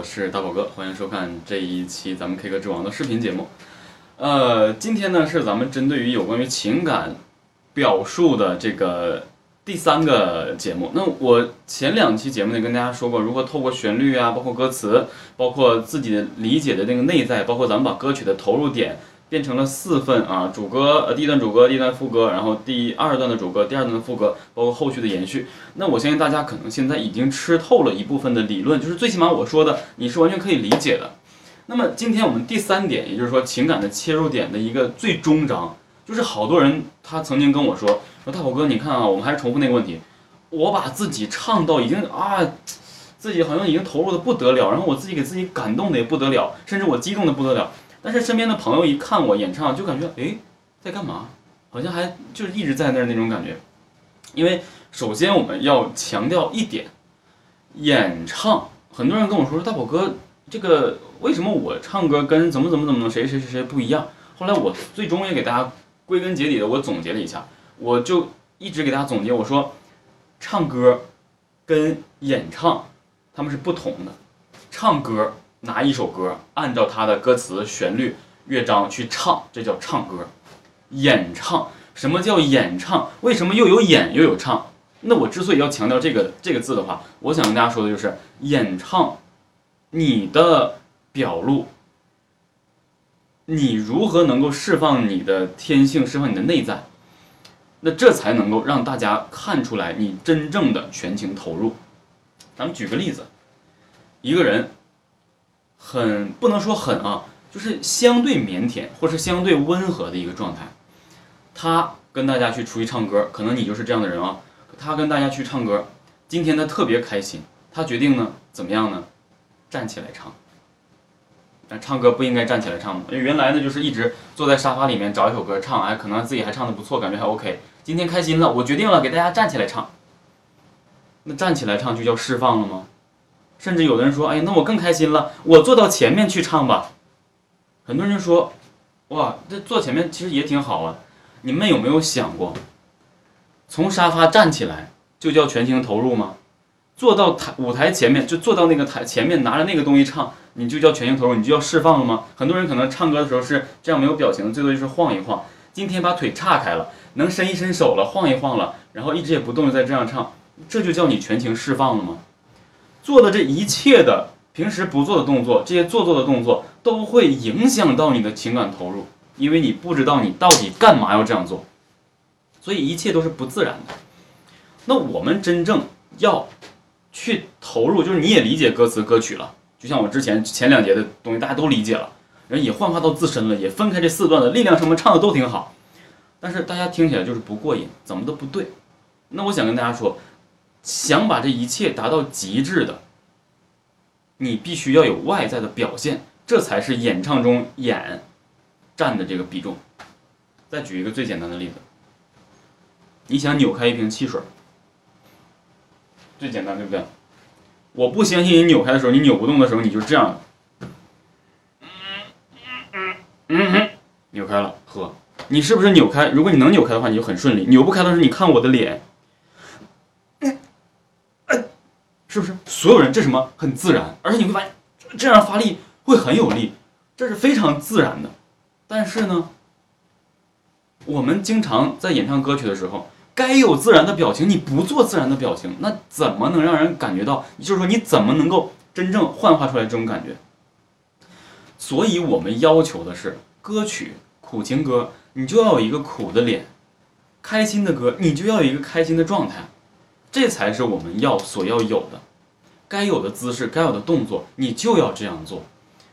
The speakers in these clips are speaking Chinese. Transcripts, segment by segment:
我是大宝哥，欢迎收看这一期咱们 K 歌之王的视频节目。呃，今天呢是咱们针对于有关于情感表述的这个第三个节目。那我前两期节目呢跟大家说过，如何透过旋律啊，包括歌词，包括自己的理解的那个内在，包括咱们把歌曲的投入点。变成了四份啊，主歌呃第一段主歌，第一段副歌，然后第二段的主歌，第二段的副歌，包括后续的延续。那我相信大家可能现在已经吃透了一部分的理论，就是最起码我说的你是完全可以理解的。那么今天我们第三点，也就是说情感的切入点的一个最终章，就是好多人他曾经跟我说说大宝哥，你看啊，我们还是重复那个问题，我把自己唱到已经啊，自己好像已经投入的不得了，然后我自己给自己感动的也不得了，甚至我激动的不得了。但是身边的朋友一看我演唱，就感觉哎，在干嘛？好像还就是一直在那儿那种感觉。因为首先我们要强调一点，演唱，很多人跟我说说大宝哥，这个为什么我唱歌跟怎么怎么怎么谁谁谁谁不一样？后来我最终也给大家归根结底的我总结了一下，我就一直给大家总结，我说唱歌跟演唱他们是不同的，唱歌。拿一首歌，按照它的歌词、旋律、乐章去唱，这叫唱歌。演唱，什么叫演唱？为什么又有演又有唱？那我之所以要强调这个这个字的话，我想跟大家说的就是演唱，你的表露，你如何能够释放你的天性，释放你的内在，那这才能够让大家看出来你真正的全情投入。咱们举个例子，一个人。很不能说狠啊，就是相对腼腆或是相对温和的一个状态。他跟大家去出去唱歌，可能你就是这样的人啊。他跟大家去唱歌，今天他特别开心，他决定呢怎么样呢？站起来唱。那唱歌不应该站起来唱吗？因为原来呢就是一直坐在沙发里面找一首歌唱，哎，可能自己还唱的不错，感觉还 OK。今天开心了，我决定了给大家站起来唱。那站起来唱就叫释放了吗？甚至有的人说：“哎，那我更开心了，我坐到前面去唱吧。”很多人说：“哇，这坐前面其实也挺好啊。”你们有没有想过，从沙发站起来就叫全情投入吗？坐到台舞台前面就坐到那个台前面拿着那个东西唱，你就叫全情投入，你就要释放了吗？很多人可能唱歌的时候是这样没有表情，最多就是晃一晃。今天把腿岔开了，能伸一伸手了，晃一晃了，然后一直也不动再这样唱，这就叫你全情释放了吗？做的这一切的平时不做的动作，这些做作的动作都会影响到你的情感投入，因为你不知道你到底干嘛要这样做，所以一切都是不自然的。那我们真正要去投入，就是你也理解歌词歌曲了，就像我之前前两节的东西大家都理解了，人也幻化到自身了，也分开这四段的力量什么唱的都挺好，但是大家听起来就是不过瘾，怎么都不对。那我想跟大家说。想把这一切达到极致的，你必须要有外在的表现，这才是演唱中演占的这个比重。再举一个最简单的例子，你想扭开一瓶汽水，最简单对不对？我不相信你扭开的时候，你扭不动的时候，你就这样，嗯嗯嗯嗯，扭开了，喝。你是不是扭开？如果你能扭开的话，你就很顺利；扭不开的时候，你看我的脸。是不是所有人这什么很自然，而且你会发现这样发力会很有力，这是非常自然的。但是呢，我们经常在演唱歌曲的时候，该有自然的表情，你不做自然的表情，那怎么能让人感觉到？就是说，你怎么能够真正幻化出来这种感觉？所以我们要求的是，歌曲苦情歌，你就要有一个苦的脸；开心的歌，你就要有一个开心的状态。这才是我们要所要有的，该有的姿势，该有的动作，你就要这样做。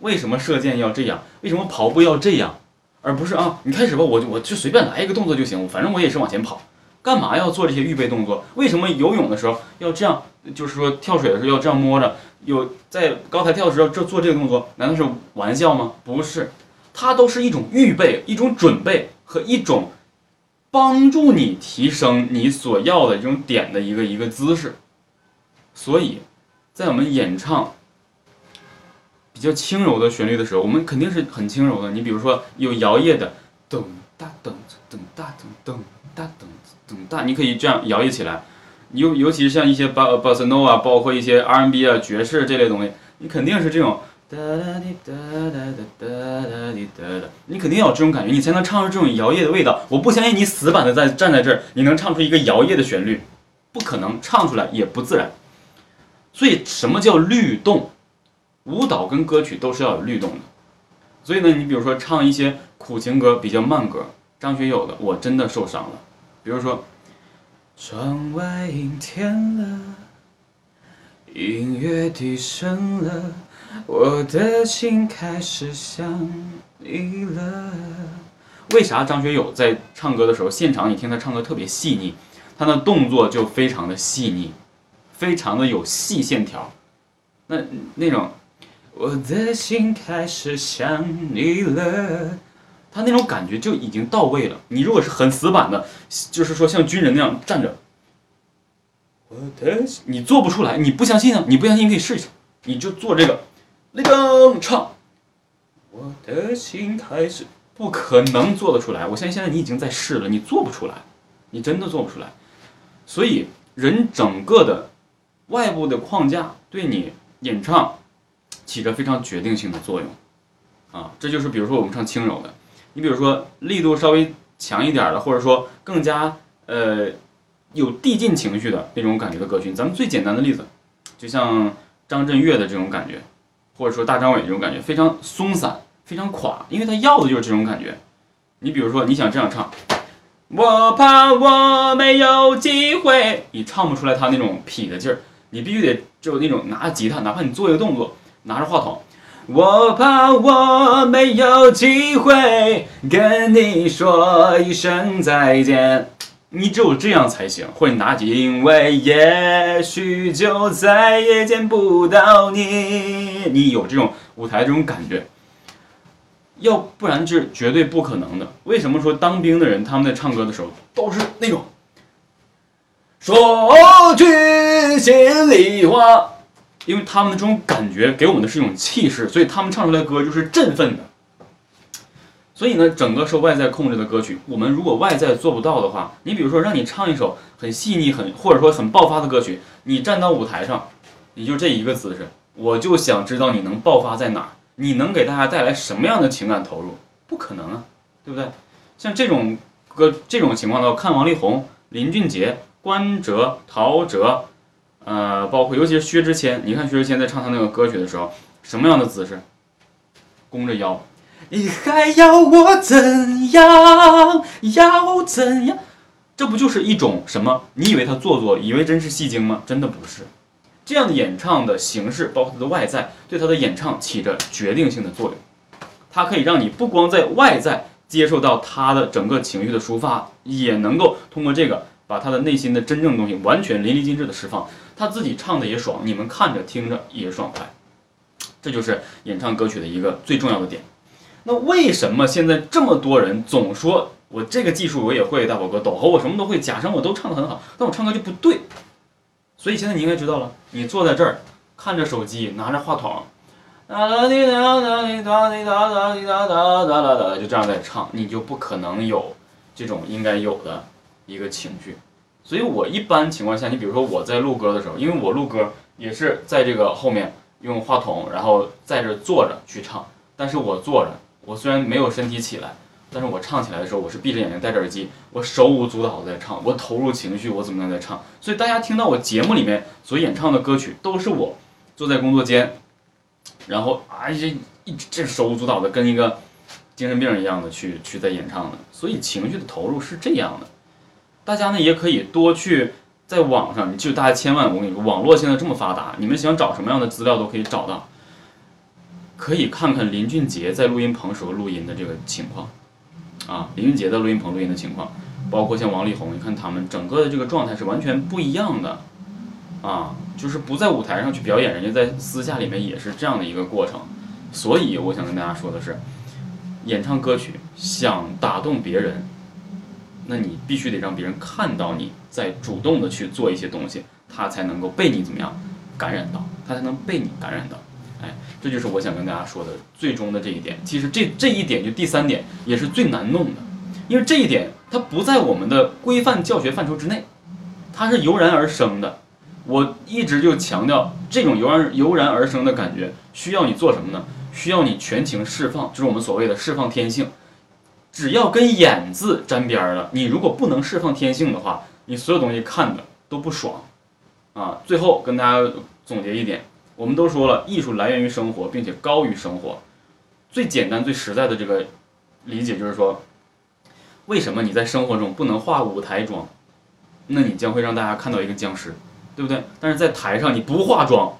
为什么射箭要这样？为什么跑步要这样？而不是啊，你开始吧，我就我就随便来一个动作就行，反正我也是往前跑，干嘛要做这些预备动作？为什么游泳的时候要这样？就是说跳水的时候要这样摸着，有在高台跳的时候这做这个动作，难道是玩笑吗？不是，它都是一种预备，一种准备和一种。帮助你提升你所要的这种点的一个一个姿势，所以，在我们演唱比较轻柔的旋律的时候，我们肯定是很轻柔的。你比如说有摇曳的噔哒噔噔哒噔噔哒噔噔哒，你可以这样摇曳起来。尤尤其是像一些巴巴塞诺啊，包括一些 R&B 啊、爵士这类东西，你肯定是这种哒哒滴哒哒哒哒哒滴哒哒，你肯定要有这种感觉，你才能唱出这种摇曳的味道。我不相信你死板的在站在这儿，你能唱出一个摇曳的旋律，不可能，唱出来也不自然。所以什么叫律动？舞蹈跟歌曲都是要有律动的。所以呢，你比如说唱一些苦情歌，比较慢歌，张学友的，我真的受伤了。比如说，窗外阴天了，音乐低声了，我的心开始想你了。为啥张学友在唱歌的时候，现场你听他唱歌特别细腻，他的动作就非常的细腻，非常的有细线条，那那种。我的心开始想你了，他那种感觉就已经到位了。你如果是很死板的，就是说像军人那样站着，我的你做不出来，你不相信啊？你不相信你可以试一下，你就做这个，立正唱。我的心开始，不可能做得出来。我相信现在你已经在试了，你做不出来，你真的做不出来。所以人整个的外部的框架对你演唱。起着非常决定性的作用，啊，这就是比如说我们唱轻柔的，你比如说力度稍微强一点的，或者说更加呃有递进情绪的那种感觉的歌曲，咱们最简单的例子，就像张震岳的这种感觉，或者说大张伟这种感觉，非常松散，非常垮，因为他要的就是这种感觉。你比如说你想这样唱，我怕我没有机会，你唱不出来他那种痞的劲儿，你必须得就那种拿吉他，哪怕你做一个动作。拿着话筒，我怕我没有机会跟你说一声再见。你只有这样才行，或者你拿起，因为也许就再也见不到你。你有这种舞台这种感觉，要不然是绝对不可能的。为什么说当兵的人他们在唱歌的时候都是那种说句心里话？因为他们的这种感觉给我们的是一种气势，所以他们唱出来的歌就是振奋的。所以呢，整个受外在控制的歌曲，我们如果外在做不到的话，你比如说让你唱一首很细腻、很或者说很爆发的歌曲，你站到舞台上，你就这一个姿势，我就想知道你能爆发在哪儿，你能给大家带来什么样的情感投入？不可能啊，对不对？像这种歌这种情况的话，看王力宏、林俊杰、关喆、陶喆。呃，包括尤其是薛之谦，你看薛之谦在唱他那个歌曲的时候，什么样的姿势？弓着腰，你还要我怎样？要怎样？这不就是一种什么？你以为他做作，以为真是戏精吗？真的不是。这样的演唱的形式，包括他的外在，对他的演唱起着决定性的作用。它可以让你不光在外在接受到他的整个情绪的抒发，也能够通过这个。把他的内心的真正东西完全淋漓尽致的释放，他自己唱的也爽，你们看着听着也爽快，这就是演唱歌曲的一个最重要的点。那为什么现在这么多人总说我这个技术我也会，大宝哥抖猴我什么都会，假声我都唱得很好，但我唱歌就不对。所以现在你应该知道了，你坐在这儿看着手机，拿着话筒，哒哒滴哒哒滴哒滴哒哒滴哒哒哒哒哒，就这样在唱，你就不可能有这种应该有的。一个情绪，所以我一般情况下，你比如说我在录歌的时候，因为我录歌也是在这个后面用话筒，然后在这坐着去唱。但是我坐着，我虽然没有身体起来，但是我唱起来的时候，我是闭着眼睛戴着耳机，我手舞足蹈在唱，我投入情绪，我怎么样在唱？所以大家听到我节目里面所演唱的歌曲，都是我坐在工作间，然后啊这一这手舞足蹈的，跟一个精神病一样的去去在演唱的。所以情绪的投入是这样的。大家呢也可以多去在网上，就大家千万，我跟你说，网络现在这么发达，你们想找什么样的资料都可以找到。可以看看林俊杰在录音棚时候录音的这个情况，啊，林俊杰在录音棚录音的情况，包括像王力宏，你看他们整个的这个状态是完全不一样的，啊，就是不在舞台上去表演，人家在私下里面也是这样的一个过程。所以我想跟大家说的是，演唱歌曲想打动别人。那你必须得让别人看到你在主动的去做一些东西，他才能够被你怎么样感染到，他才能被你感染到。哎，这就是我想跟大家说的最终的这一点。其实这这一点就第三点也是最难弄的，因为这一点它不在我们的规范教学范畴之内，它是油然而生的。我一直就强调，这种油然油然而生的感觉，需要你做什么呢？需要你全情释放，就是我们所谓的释放天性。只要跟演字沾边儿了，你如果不能释放天性的话，你所有东西看的都不爽。啊，最后跟大家总结一点，我们都说了，艺术来源于生活，并且高于生活。最简单、最实在的这个理解就是说，为什么你在生活中不能化舞台妆？那你将会让大家看到一个僵尸，对不对？但是在台上你不化妆，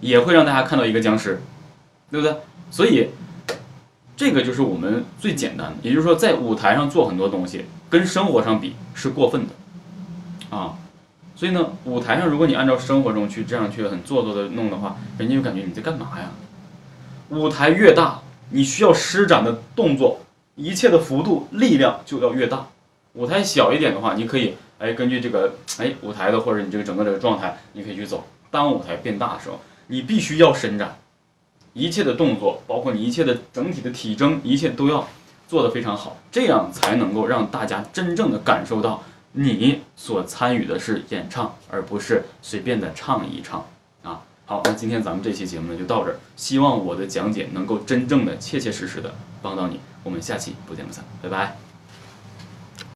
也会让大家看到一个僵尸，对不对？所以。这个就是我们最简单的，也就是说，在舞台上做很多东西，跟生活上比是过分的，啊，所以呢，舞台上如果你按照生活中去这样去很做作的弄的话，人家就感觉你在干嘛呀？舞台越大，你需要施展的动作，一切的幅度、力量就要越大。舞台小一点的话，你可以哎根据这个哎舞台的或者你这个整个这个状态，你可以去走。当舞台变大的时候，你必须要伸展。一切的动作，包括你一切的整体的体征，一切都要做得非常好，这样才能够让大家真正的感受到你所参与的是演唱，而不是随便的唱一唱啊。好，那今天咱们这期节目呢就到这儿，希望我的讲解能够真正的、切切实实的帮到你。我们下期不见不散，拜拜。